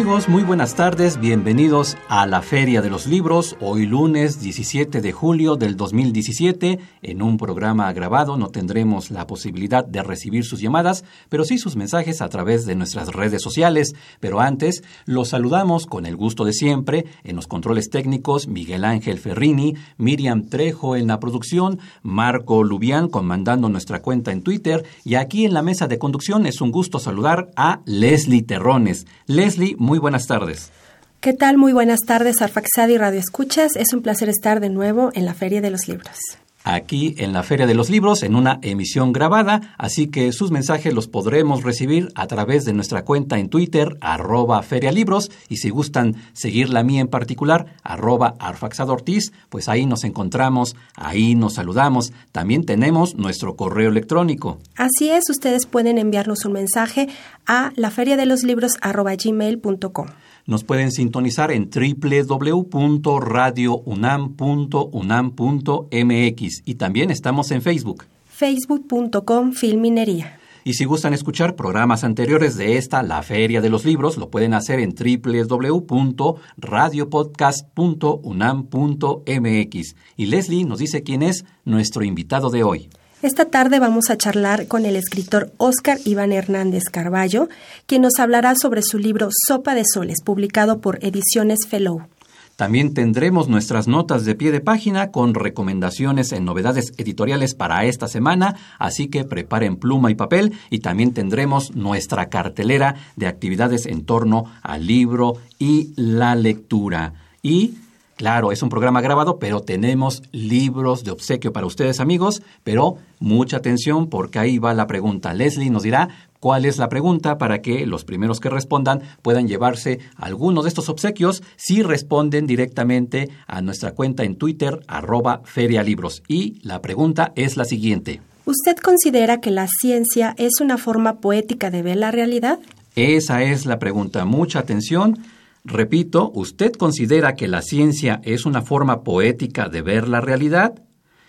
Amigos, muy buenas tardes, bienvenidos a la Feria de los Libros, hoy lunes 17 de julio del 2017. En un programa grabado no tendremos la posibilidad de recibir sus llamadas, pero sí sus mensajes a través de nuestras redes sociales. Pero antes, los saludamos con el gusto de siempre en los controles técnicos Miguel Ángel Ferrini, Miriam Trejo en la producción, Marco Lubián comandando nuestra cuenta en Twitter y aquí en la mesa de conducción es un gusto saludar a Leslie Terrones. Leslie, muy buenas tardes. ¿Qué tal? Muy buenas tardes, Arfaxadi Radio Escuchas. Es un placer estar de nuevo en la Feria de los Libros aquí en la Feria de los Libros en una emisión grabada, así que sus mensajes los podremos recibir a través de nuestra cuenta en Twitter, arroba ferialibros, y si gustan seguir la mía en particular, arroba arfaxadortiz, pues ahí nos encontramos, ahí nos saludamos. También tenemos nuestro correo electrónico. Así es, ustedes pueden enviarnos un mensaje a la Nos pueden sintonizar en www.radiounam.unam.mx y también estamos en Facebook. Facebook.com Filminería. Y si gustan escuchar programas anteriores de esta, la Feria de los Libros, lo pueden hacer en www.radiopodcast.unam.mx. Y Leslie nos dice quién es nuestro invitado de hoy. Esta tarde vamos a charlar con el escritor Óscar Iván Hernández Carballo, quien nos hablará sobre su libro Sopa de Soles, publicado por Ediciones Fellow. También tendremos nuestras notas de pie de página con recomendaciones en novedades editoriales para esta semana, así que preparen pluma y papel y también tendremos nuestra cartelera de actividades en torno al libro y la lectura. Y Claro, es un programa grabado, pero tenemos libros de obsequio para ustedes amigos, pero mucha atención porque ahí va la pregunta. Leslie nos dirá cuál es la pregunta para que los primeros que respondan puedan llevarse alguno de estos obsequios si responden directamente a nuestra cuenta en Twitter, arroba ferialibros. Y la pregunta es la siguiente. ¿Usted considera que la ciencia es una forma poética de ver la realidad? Esa es la pregunta. Mucha atención. Repito, ¿usted considera que la ciencia es una forma poética de ver la realidad?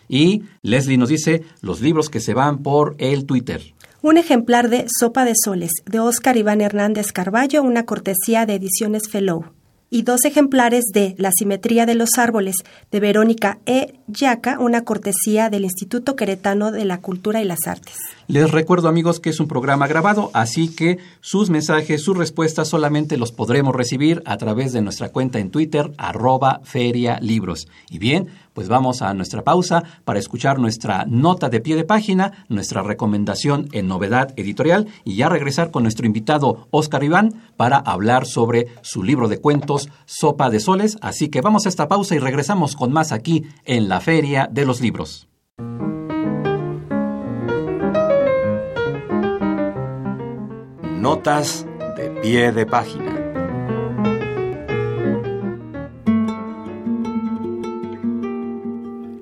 Y Leslie nos dice los libros que se van por el Twitter. Un ejemplar de Sopa de Soles, de Óscar Iván Hernández Carballo, una cortesía de Ediciones Fellow y dos ejemplares de La simetría de los árboles de Verónica E. Yaca, una cortesía del Instituto Queretano de la Cultura y las Artes. Les recuerdo amigos que es un programa grabado, así que sus mensajes, sus respuestas solamente los podremos recibir a través de nuestra cuenta en Twitter, arroba ferialibros. Y bien, pues vamos a nuestra pausa para escuchar nuestra nota de pie de página, nuestra recomendación en novedad editorial y ya regresar con nuestro invitado Oscar Iván para hablar sobre su libro de cuentos Sopa de Soles. Así que vamos a esta pausa y regresamos con más aquí en la Feria de los Libros. Notas de pie de página.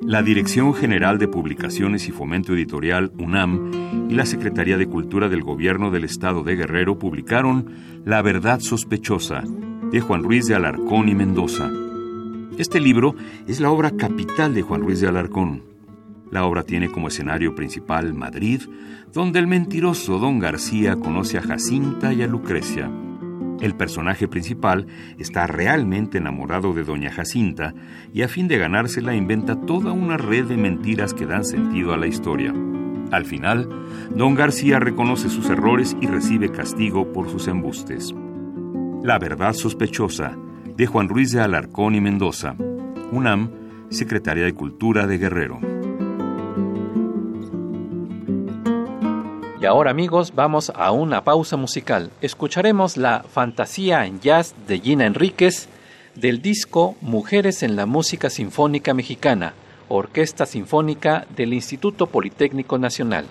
La Dirección General de Publicaciones y Fomento Editorial, UNAM, y la Secretaría de Cultura del Gobierno del Estado de Guerrero publicaron La Verdad Sospechosa, de Juan Ruiz de Alarcón y Mendoza. Este libro es la obra capital de Juan Ruiz de Alarcón. La obra tiene como escenario principal Madrid, donde el mentiroso don García conoce a Jacinta y a Lucrecia. El personaje principal está realmente enamorado de doña Jacinta y a fin de ganársela inventa toda una red de mentiras que dan sentido a la historia. Al final, don García reconoce sus errores y recibe castigo por sus embustes. La verdad sospechosa, de Juan Ruiz de Alarcón y Mendoza, UNAM, Secretaría de Cultura de Guerrero. Y ahora amigos, vamos a una pausa musical. Escucharemos la Fantasía en Jazz de Gina Enríquez, del disco Mujeres en la Música Sinfónica Mexicana, Orquesta Sinfónica del Instituto Politécnico Nacional.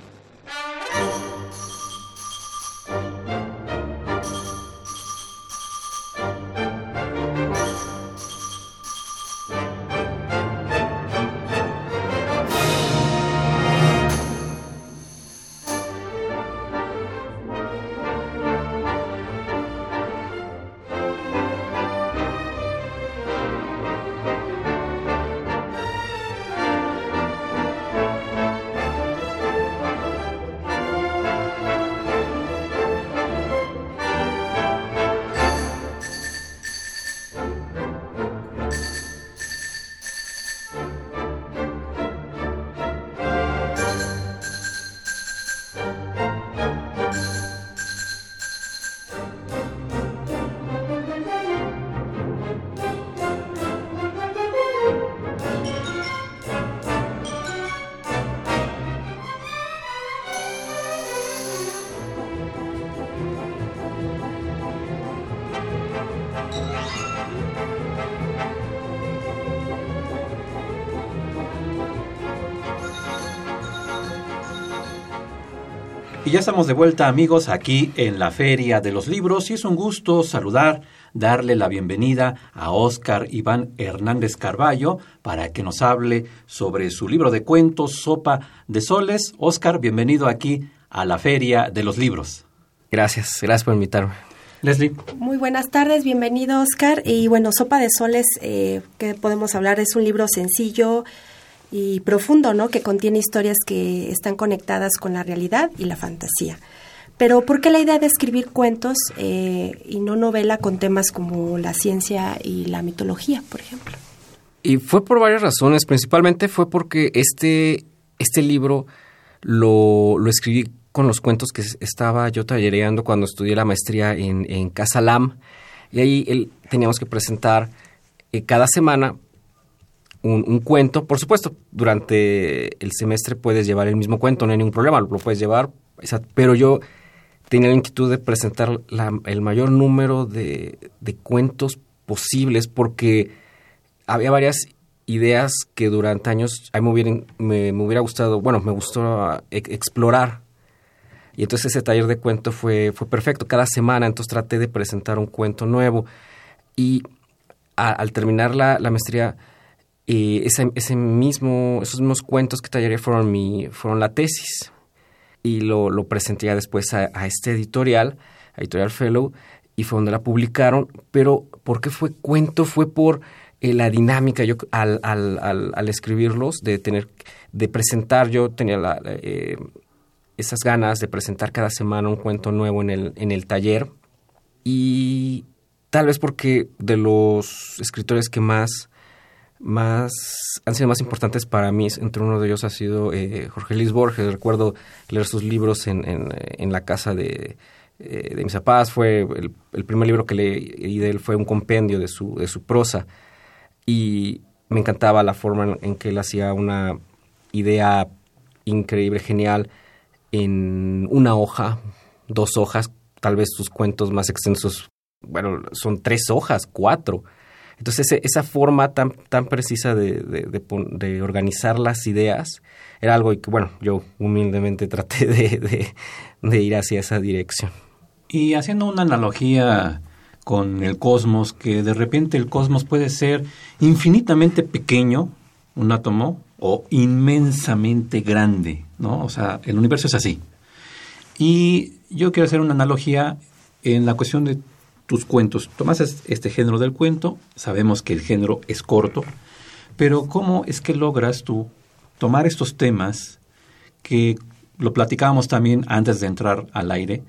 Y ya estamos de vuelta amigos aquí en la Feria de los Libros y es un gusto saludar, darle la bienvenida a Óscar Iván Hernández Carballo para que nos hable sobre su libro de cuentos Sopa de Soles. Óscar, bienvenido aquí a la Feria de los Libros. Gracias, gracias por invitarme. Leslie. Muy buenas tardes, bienvenido Oscar. Y bueno, Sopa de Soles, eh, que podemos hablar, es un libro sencillo, y profundo, ¿no? Que contiene historias que están conectadas con la realidad y la fantasía. Pero ¿por qué la idea de escribir cuentos eh, y no novela con temas como la ciencia y la mitología, por ejemplo? Y fue por varias razones. Principalmente fue porque este, este libro lo, lo escribí con los cuentos que estaba yo tallereando cuando estudié la maestría en, en Casa Lam. Y ahí teníamos que presentar eh, cada semana un, cuento. Por supuesto, durante el semestre puedes llevar el mismo cuento, no hay ningún problema, lo puedes llevar. Pero yo tenía la inquietud de presentar el mayor número de, cuentos posibles porque había varias ideas que durante años a mí me, me, hubiera gustado, bueno, me gustó e, explorar. Y entonces ese taller de cuento fue, fue perfecto. Cada semana entonces traté de presentar un cuento nuevo. Y al terminar la, la maestría y ese, ese mismo, esos mismos cuentos que tallaré fueron, mi, fueron la tesis. Y lo, lo presenté ya después a, este editorial, a Editorial Fellow, y fue donde la publicaron. Pero, ¿por qué fue cuento? Fue por eh, la dinámica. Yo al, al, al, escribirlos, de tener, de presentar, yo tenía eh, esas ganas de presentar cada semana un cuento nuevo en el, en el taller. Y tal vez porque de los escritores que más más han sido más importantes para mí. Entre uno de ellos ha sido eh, Jorge Luis Borges. Recuerdo leer sus libros en, en, la casa de, eh, de mis papás. Fue el, primer libro que leí de él fue un compendio de su, de su prosa. Y me encantaba la forma en, que él hacía una idea increíble, genial, en una hoja, dos hojas, tal vez sus cuentos más extensos, bueno, son tres hojas, cuatro entonces, esa forma tan, tan precisa de, de, organizar las ideas era algo que, bueno, yo humildemente traté de, ir hacia esa dirección. Y haciendo una analogía con el cosmos, que de repente el cosmos puede ser infinitamente pequeño, un átomo, o inmensamente grande, ¿no? O sea, el universo es así. Y yo quiero hacer una analogía en la cuestión de tus cuentos. Tomas este género del cuento, sabemos que el género es corto, pero ¿cómo es que logras tú tomar estos temas que lo platicábamos también antes de entrar al aire?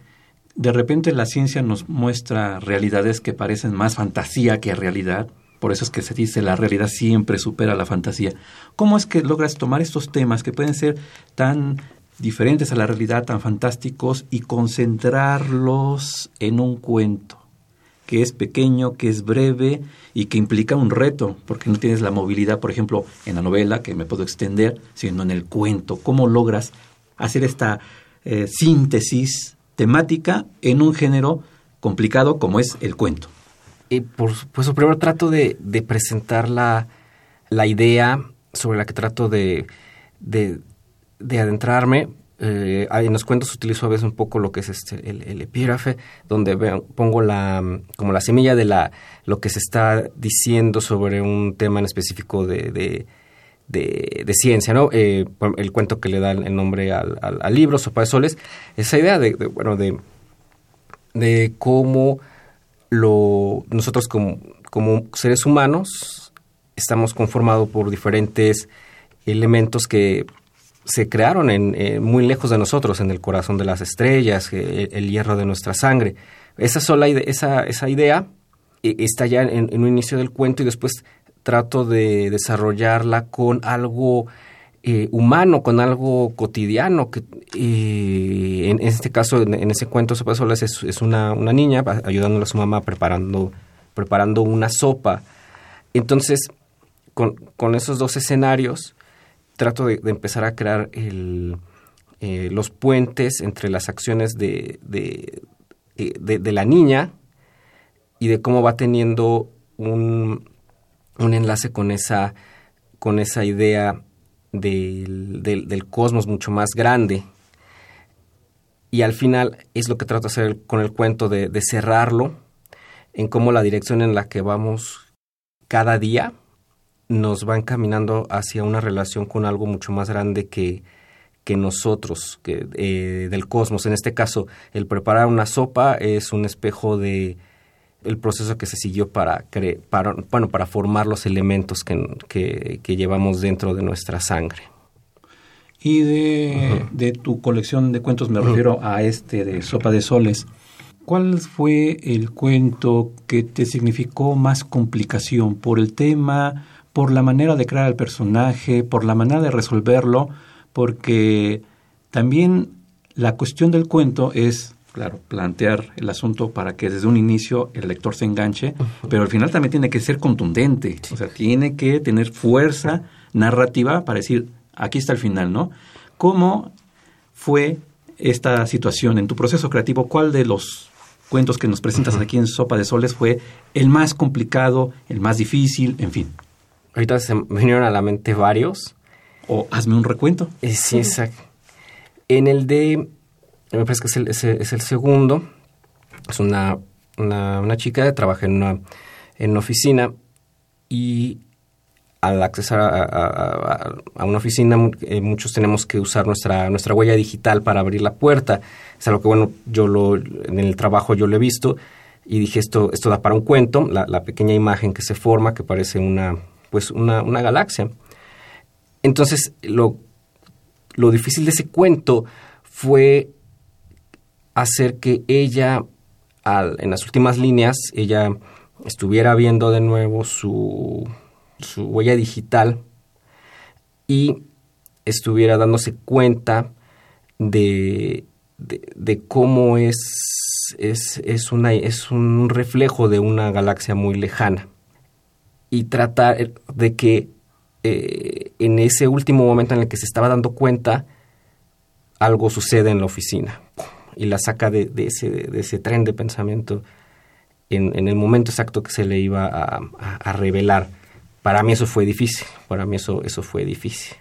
De repente la ciencia nos muestra realidades que parecen más fantasía que realidad, por eso es que se dice la realidad siempre supera la fantasía. ¿Cómo es que logras tomar estos temas que pueden ser tan diferentes a la realidad, tan fantásticos, y concentrarlos en un cuento? Que es pequeño, que es breve y que implica un reto, porque no tienes la movilidad, por ejemplo, en la novela, que me puedo extender, sino en el cuento. ¿Cómo logras hacer esta eh, síntesis temática en un género complicado como es el cuento? Y por supuesto, primero trato de, presentar la, idea sobre la que trato de, de, adentrarme. Eh, en los cuentos utilizo a veces un poco lo que es este, el, epígrafe, donde pongo la, como la semilla de la, lo que se está diciendo sobre un tema en específico de, de, ciencia, ¿no? Eh, el cuento que le da el nombre al, libro, Sopa de Soles, esa idea de, bueno, de, de cómo nosotros como, como seres humanos estamos conformados por diferentes elementos que se crearon en, eh, muy lejos de nosotros, en el corazón de las estrellas, eh, el, hierro de nuestra sangre. Esa, sola, esa, esa idea está ya en, un inicio del cuento y después trato de desarrollarla con algo eh, humano, con algo cotidiano. Que, eh, en este caso, en, ese cuento, Sopa Solas es, es una, una, niña ayudándole a su mamá preparando, preparando una sopa. Entonces, con, con esos dos escenarios, trato de, empezar a crear eh, los puentes entre las acciones de, de, la niña y de cómo va teniendo un, enlace con esa, idea del, cosmos mucho más grande. Y al final es lo que trato de hacer con el cuento de cerrarlo en cómo la dirección en la que vamos cada día nos va encaminando hacia una relación con algo mucho más grande que, que nosotros, que, eh, del cosmos. En este caso, el preparar una sopa es un espejo de, el proceso que se siguió para, para, bueno, para formar los elementos que, que, llevamos dentro de nuestra sangre. Y de, de tu colección de cuentos me refiero a este de Sopa de Soles. ¿Cuál fue el cuento que te significó más complicación por el tema, por la manera de crear el personaje, por la manera de resolverlo? Porque también la cuestión del cuento es Claro, plantear el asunto para que desde un inicio el lector se enganche, pero al final también tiene que ser contundente, o sea, tiene que tener fuerza narrativa para decir, aquí está el final, ¿no? ¿Cómo fue esta situación en tu proceso creativo? ¿Cuál de los cuentos que nos presentas aquí en Sopa de Soles fue el más complicado, el más difícil, en fin? Ahorita se me vinieron a la mente varios. O hazme un recuento. Eh, sí, exacto. En el de me parece que es el, es el segundo. Es una, una, chica que trabaja en una, en una oficina y al accesar a, una oficina eh, muchos tenemos que usar nuestra, nuestra huella digital para abrir la puerta. Es algo que, bueno, yo lo, en el trabajo yo lo he visto y dije, esto, esto da para un cuento, la, la pequeña imagen que se forma, que parece una, pues una, una galaxia. Entonces, lo, lo difícil de ese cuento fue hacer que ella, en las últimas líneas, ella estuviera viendo de nuevo su, su huella digital y estuviera dándose cuenta de, de, cómo es, es, es, una, es un reflejo de una galaxia muy lejana. Y tratar de que eh, en ese último momento en el que se estaba dando cuenta, algo sucede en la oficina y la saca de, ese, de ese tren de pensamiento en, el momento exacto que se le iba a, revelar. Para mí eso fue difícil, para mí eso, eso fue difícil.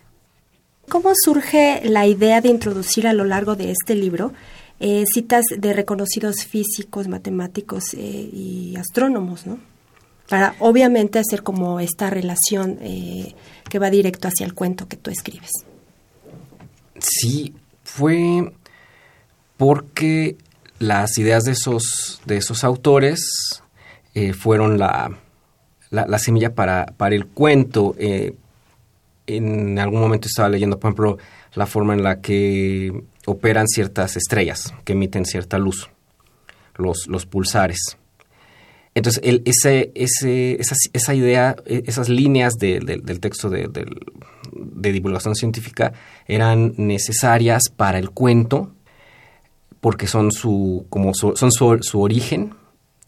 ¿Cómo surge la idea de introducir a lo largo de este libro eh, citas de reconocidos físicos, matemáticos eh, y astrónomos, ¿no? Para obviamente hacer como esta relación eh, que va directo hacia el cuento que tú escribes. Sí, fue porque las ideas de esos, de esos autores eh, fueron la, la, semilla para, para, el cuento. Eh, en algún momento estaba leyendo, por ejemplo, la forma en la que operan ciertas estrellas que emiten cierta luz, los, los pulsares. Entonces, el, ese, ese, esa, esa, idea, e, esas líneas del texto de, de divulgación científica eran necesarias para el cuento porque son su, como son su, origen,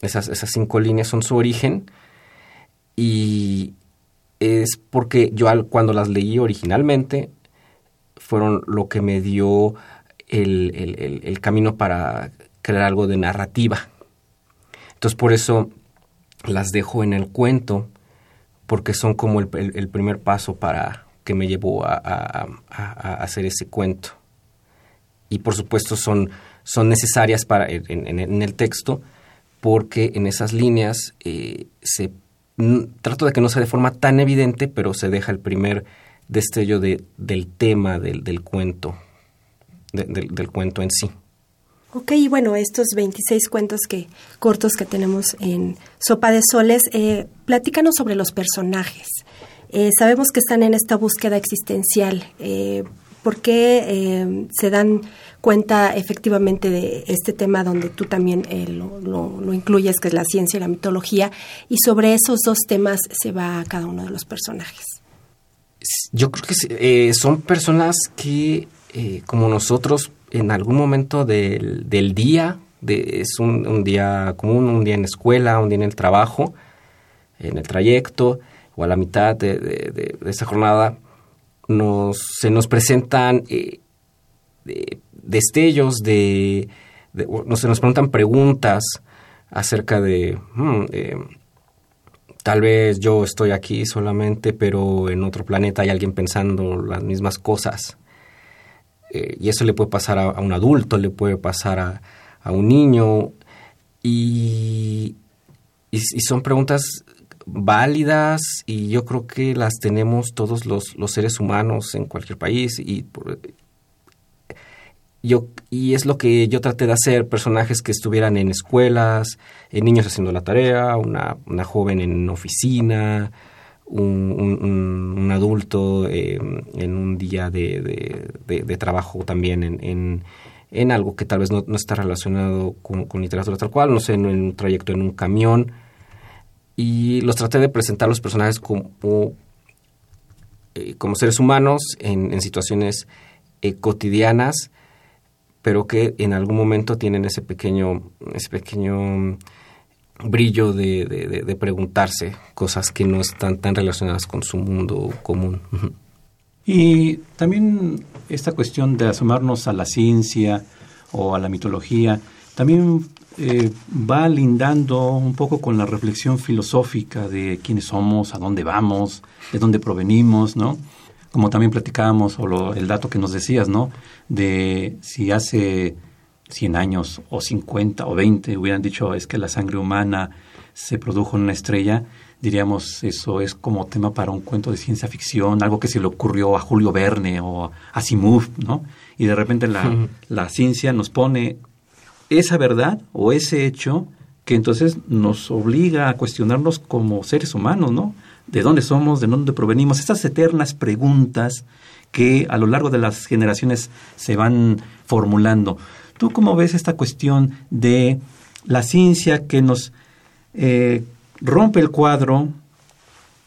esas, esas cinco líneas son su origen, y es porque yo cuando las leí originalmente fueron lo que me dio el, camino para crear algo de narrativa. Entonces por eso las dejo en el cuento porque son como el, primer paso para que me llevó a, hacer ese cuento. Y por supuesto son, son necesarias para, en, el texto porque en esas líneas eh, se, trato de que no sea de forma tan evidente, pero se deja el primer destello de, del tema del, del cuento, del cuento en sí. Ok, bueno, estos 26 cuentos que, cortos que tenemos en Sopa de Soles, eh, platícanos sobre los personajes. Eh, sabemos que están en esta búsqueda existencial. Eh, ¿Por qué se dan cuenta efectivamente de este tema donde tú también lo, lo, incluyes, que es la ciencia y la mitología? Y sobre esos dos temas se va cada uno de los personajes. Yo creo que son personas que, como nosotros, en algún momento del, del día, de, es un, un, día común, un día en escuela, un día en el trabajo, en el trayecto o a la mitad de, de, esa jornada, nos, se nos presentan eh, destellos de, no, se nos preguntan preguntas acerca de, hmm, eh, tal vez yo estoy aquí solamente, pero en otro planeta hay alguien pensando las mismas cosas. Eh, y eso le puede pasar a, un adulto, le puede pasar a, un niño. Y, y, son preguntas válidas y yo creo que las tenemos todos los, los seres humanos en cualquier país y yo y es lo que yo traté de hacer personajes que estuvieran en escuelas en niños haciendo la tarea una, una joven en oficina un, adulto em, en un día de, trabajo también en, en, algo que tal vez no, está relacionado con, literatura tal cual, no sé, en, un trayecto en un camión. Y los traté de presentar los personajes como, eh, como seres humanos en, situaciones eh, cotidianas, pero que en algún momento tienen ese pequeño, ese pequeño brillo de, de, preguntarse cosas que no están tan relacionadas con su mundo común. Y también esta cuestión de asomarnos a la ciencia o a la mitología, también eh, va lindando un poco con la reflexión filosófica de quiénes somos, a dónde vamos, de dónde provenimos, ¿no? Como también platicábamos, o el dato que nos decías, ¿no? De si hace 100 años o 50 o 20 hubieran dicho es que la sangre humana se produjo en una estrella, diríamos eso es como tema para un cuento de ciencia ficción, algo que se le ocurrió a Julio Verne o a Simov, ¿no? Y de repente la, la ciencia nos pone esa verdad o ese hecho que entonces nos obliga a cuestionarnos como seres humanos, ¿no? ¿De dónde somos? ¿De dónde provenimos? Estas eternas preguntas que a lo largo de las generaciones se van formulando. ¿Tú cómo ves esta cuestión de la ciencia que nos eh, rompe el cuadro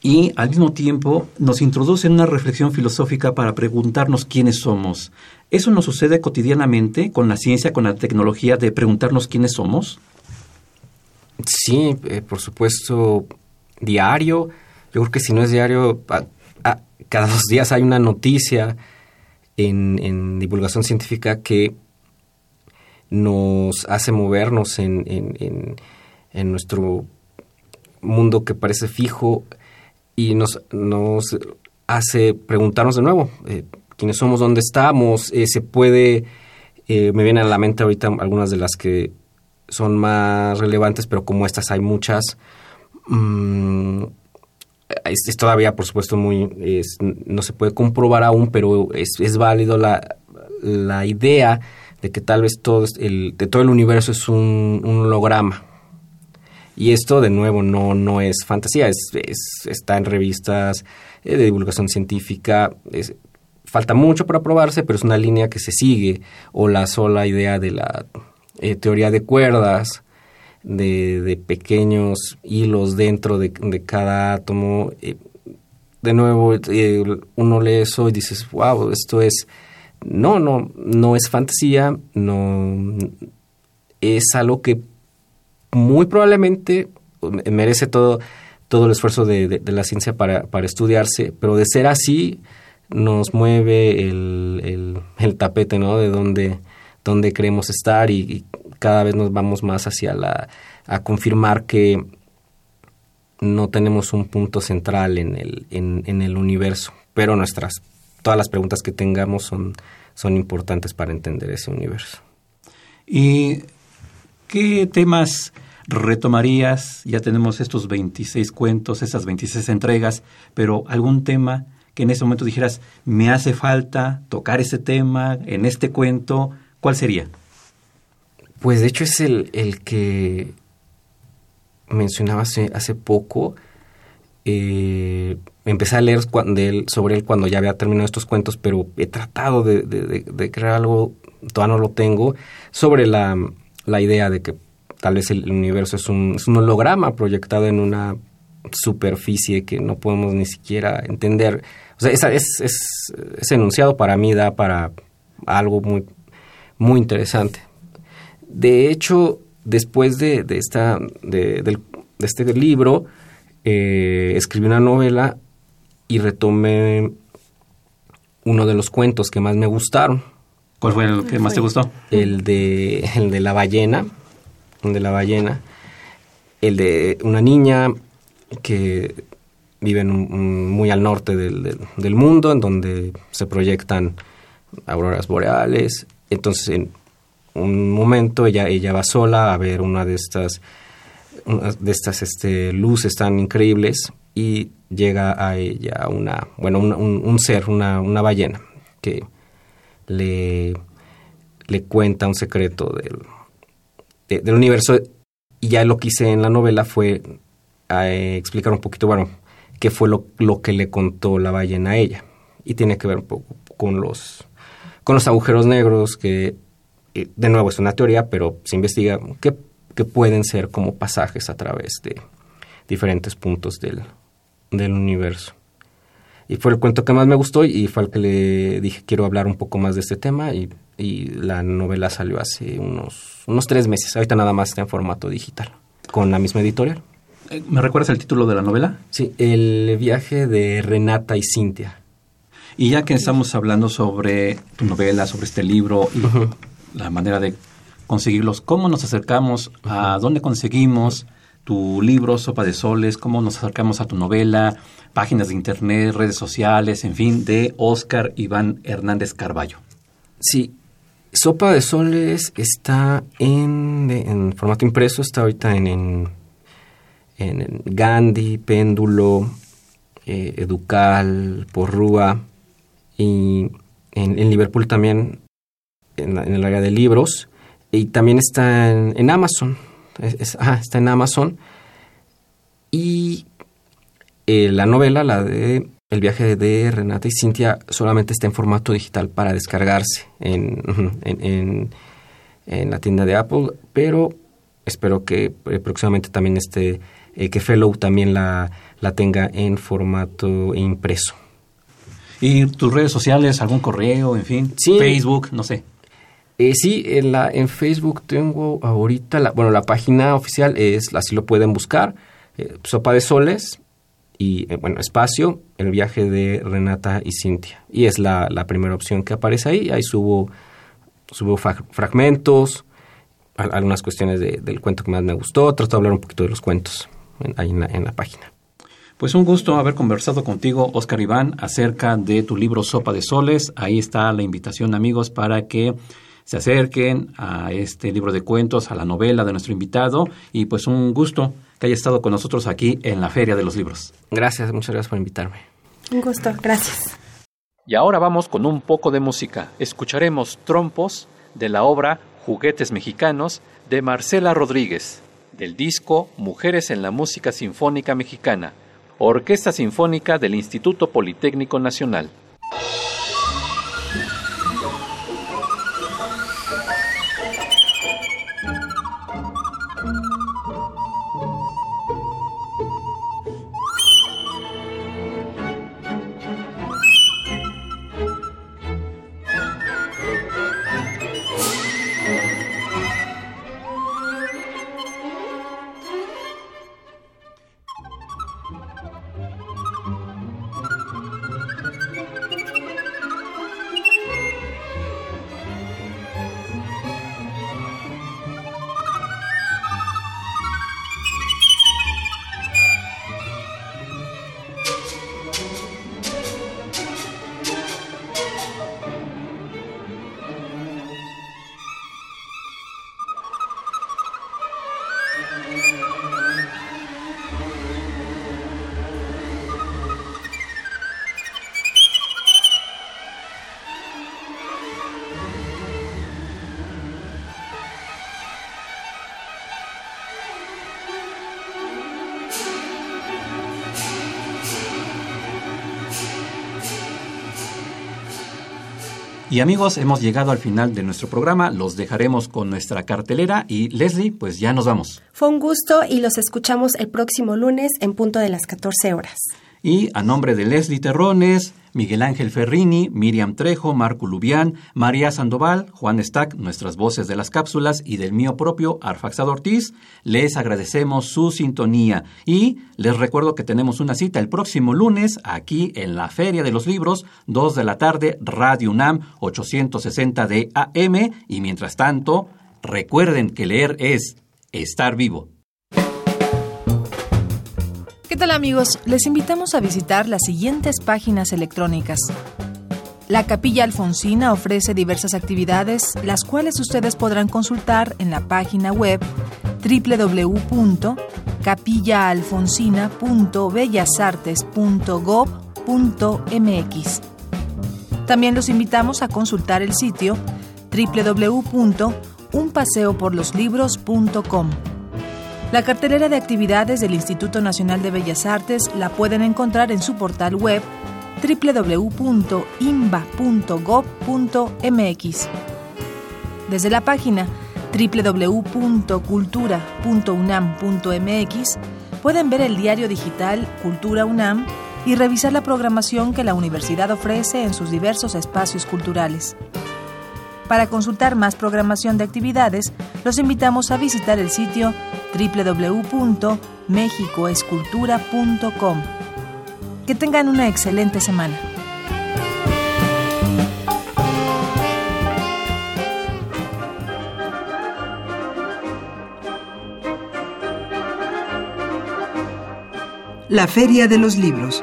y al mismo tiempo nos introduce en una reflexión filosófica para preguntarnos quiénes somos? ¿Eso nos sucede cotidianamente con la ciencia, con la tecnología, de preguntarnos quiénes somos? Sí, eh, por supuesto, diario. Yo creo que si no es diario, cada dos días hay una noticia en divulgación científica que nos hace movernos en, en, nuestro mundo que parece fijo y nos, nos hace preguntarnos de nuevo eh, quiénes somos, dónde estamos. Eh, se puede, eh, me vienen a la mente ahorita algunas de las que son más relevantes, pero como estas hay muchas. Mm, es, todavía, por supuesto, muy no se puede comprobar aún, pero es, es válido la, la idea de que tal vez todo el, de todo el universo es un, holograma. Y esto, de nuevo, no, no es fantasía, es, está en revistas eh, de divulgación científica. falta mucho para probarse, pero es una línea que se sigue. O la sola idea de la eh, teoría de cuerdas, de, pequeños hilos dentro de, cada átomo. Eh, de nuevo, uno lee eso y dices, wow, esto es no, no, no es fantasía, no es algo que muy probablemente merece todo, todo el esfuerzo de, la ciencia para, estudiarse, pero de ser así nos mueve el, tapete, ¿no? De dónde, dónde queremos estar y, cada vez nos vamos más hacia la, a confirmar que no tenemos un punto central en el, en, el universo, pero nuestras, todas las preguntas que tengamos son, son importantes para entender ese universo. ¿Y qué temas retomarías? Ya tenemos estos 26 cuentos, esas 26 entregas, pero algún tema que en ese momento dijeras, me hace falta tocar ese tema en este cuento, ¿cuál sería? Pues de hecho es el, el que mencionaba hace, hace poco. Eh, empecé a leer sobre él cuando ya había terminado estos cuentos, pero he tratado de, crear algo, todavía no lo tengo, sobre la, idea de que tal vez el universo es un, holograma proyectado en una superficie que no podemos ni siquiera entender. O sea, esa, es, es, ese enunciado para mí da para algo muy, muy interesante. De hecho, después de, esta, de, este libro, eh, escribí una novela y retomé uno de los cuentos que más me gustaron. ¿Cuál fue el que más te gustó? El de, el de la ballena, el de la ballena, el de una niña que vive muy al norte del, del, mundo, en donde se proyectan auroras boreales. Entonces, en, un momento ella, ella va sola a ver una de estas, de estas este, luces tan increíbles y llega a ella una, bueno, un, ser, una, una, ballena, que le, le cuenta un secreto del, del universo. Y ya lo que hice en la novela fue eh, explicar un poquito, bueno, qué fue lo, lo que le contó la ballena a ella. Y tiene que ver un poco con los, con los agujeros negros que de nuevo es una teoría, pero se investiga que, pueden ser como pasajes a través de diferentes puntos del, universo. Y fue el cuento que más me gustó y fue el que le dije quiero hablar un poco más de este tema y, la novela salió hace unos, unos tres meses. Ahorita nada más está en formato digital, con la misma editorial. Eh, ¿Me recuerdas el título de la novela? Sí, El viaje de Renata y Cintia. Y ya que estamos hablando sobre tu novela, sobre este libro y la manera de conseguirlos, cómo nos acercamos, a dónde conseguimos tu libro Sopa de Soles, cómo nos acercamos a tu novela, páginas de internet, redes sociales, en fin, de Oscar Iván Hernández Carballo. Sí, Sopa de Soles está en, formato impreso, está ahorita en, en, Gandhi, Péndulo, eh, Educal, Porrúa y en Liverpool también en, el área de libros y también está en, Amazon. Está en Amazon. Y eh, la novela, la de El viaje de Renata y Cintia, solamente está en formato digital para descargarse en, en, la tienda de Apple, pero espero que eh, próximamente también esté, eh, que Fellow también la, la tenga en formato impreso. ¿Y tus redes sociales, algún correo, en fin? Facebook, no sé. Eh, sí, en, la, en Facebook tengo ahorita, la, bueno, la página oficial es, así lo pueden buscar, eh, Sopa de Soles y, eh, bueno, espacio, el viaje de Renata y Cintia. Y es la, la primera opción que aparece ahí. Ahí subo, subo fragmentos, algunas cuestiones del cuento que más me gustó, trato de hablar un poquito de los cuentos ahí en la, en la página. Pues un gusto haber conversado contigo, Oscar Iván, acerca de tu libro Sopa de Soles. Ahí está la invitación, amigos, para que se acerquen a este libro de cuentos, a la novela de nuestro invitado y pues un gusto que haya estado con nosotros aquí en la Feria de los Libros. Gracias, muchas gracias por invitarme. Un gusto, gracias. Y ahora vamos con un poco de música. Escucharemos trompos de la obra Juguetes Mexicanos de Marcela Rodríguez, del disco Mujeres en la Música Sinfónica Mexicana, Orquesta Sinfónica del Instituto Politécnico Nacional. Y amigos, hemos llegado al final de nuestro programa. Los dejaremos con nuestra cartelera y Leslie, pues ya nos vamos. Fue un gusto y los escuchamos el próximo lunes en punto de las 14 horas. Y a nombre de Leslie Terrones, Miguel Ángel Ferrini, Miriam Trejo, Marco Lubián, María Sandoval, Juan Stack, nuestras voces de las cápsulas y del mío propio, Arfaxado Ortiz, les agradecemos su sintonía y les recuerdo que tenemos una cita el próximo lunes aquí en la Feria de los Libros, 2 de la tarde, Radio UNAM 860 de AM y mientras tanto, recuerden que leer es estar vivo. ¿Qué tal amigos? Les invitamos a visitar las siguientes páginas electrónicas. La Capilla Alfonsina ofrece diversas actividades, las cuales ustedes podrán consultar en la página web www.capillaalfonsina.bellasartes.gov.mx. También los invitamos a consultar el sitio www.unpaseoporloslibros.com. La cartelera de actividades del Instituto Nacional de Bellas Artes la pueden encontrar en su portal web www.imba.gov.mx. Desde la página www.cultura.unam.mx pueden ver el diario digital Cultura UNAM y revisar la programación que la universidad ofrece en sus diversos espacios culturales. Para consultar más programación de actividades, los invitamos a visitar el sitio www.mexicoescultura.com. Que tengan una excelente semana. La Feria de los Libros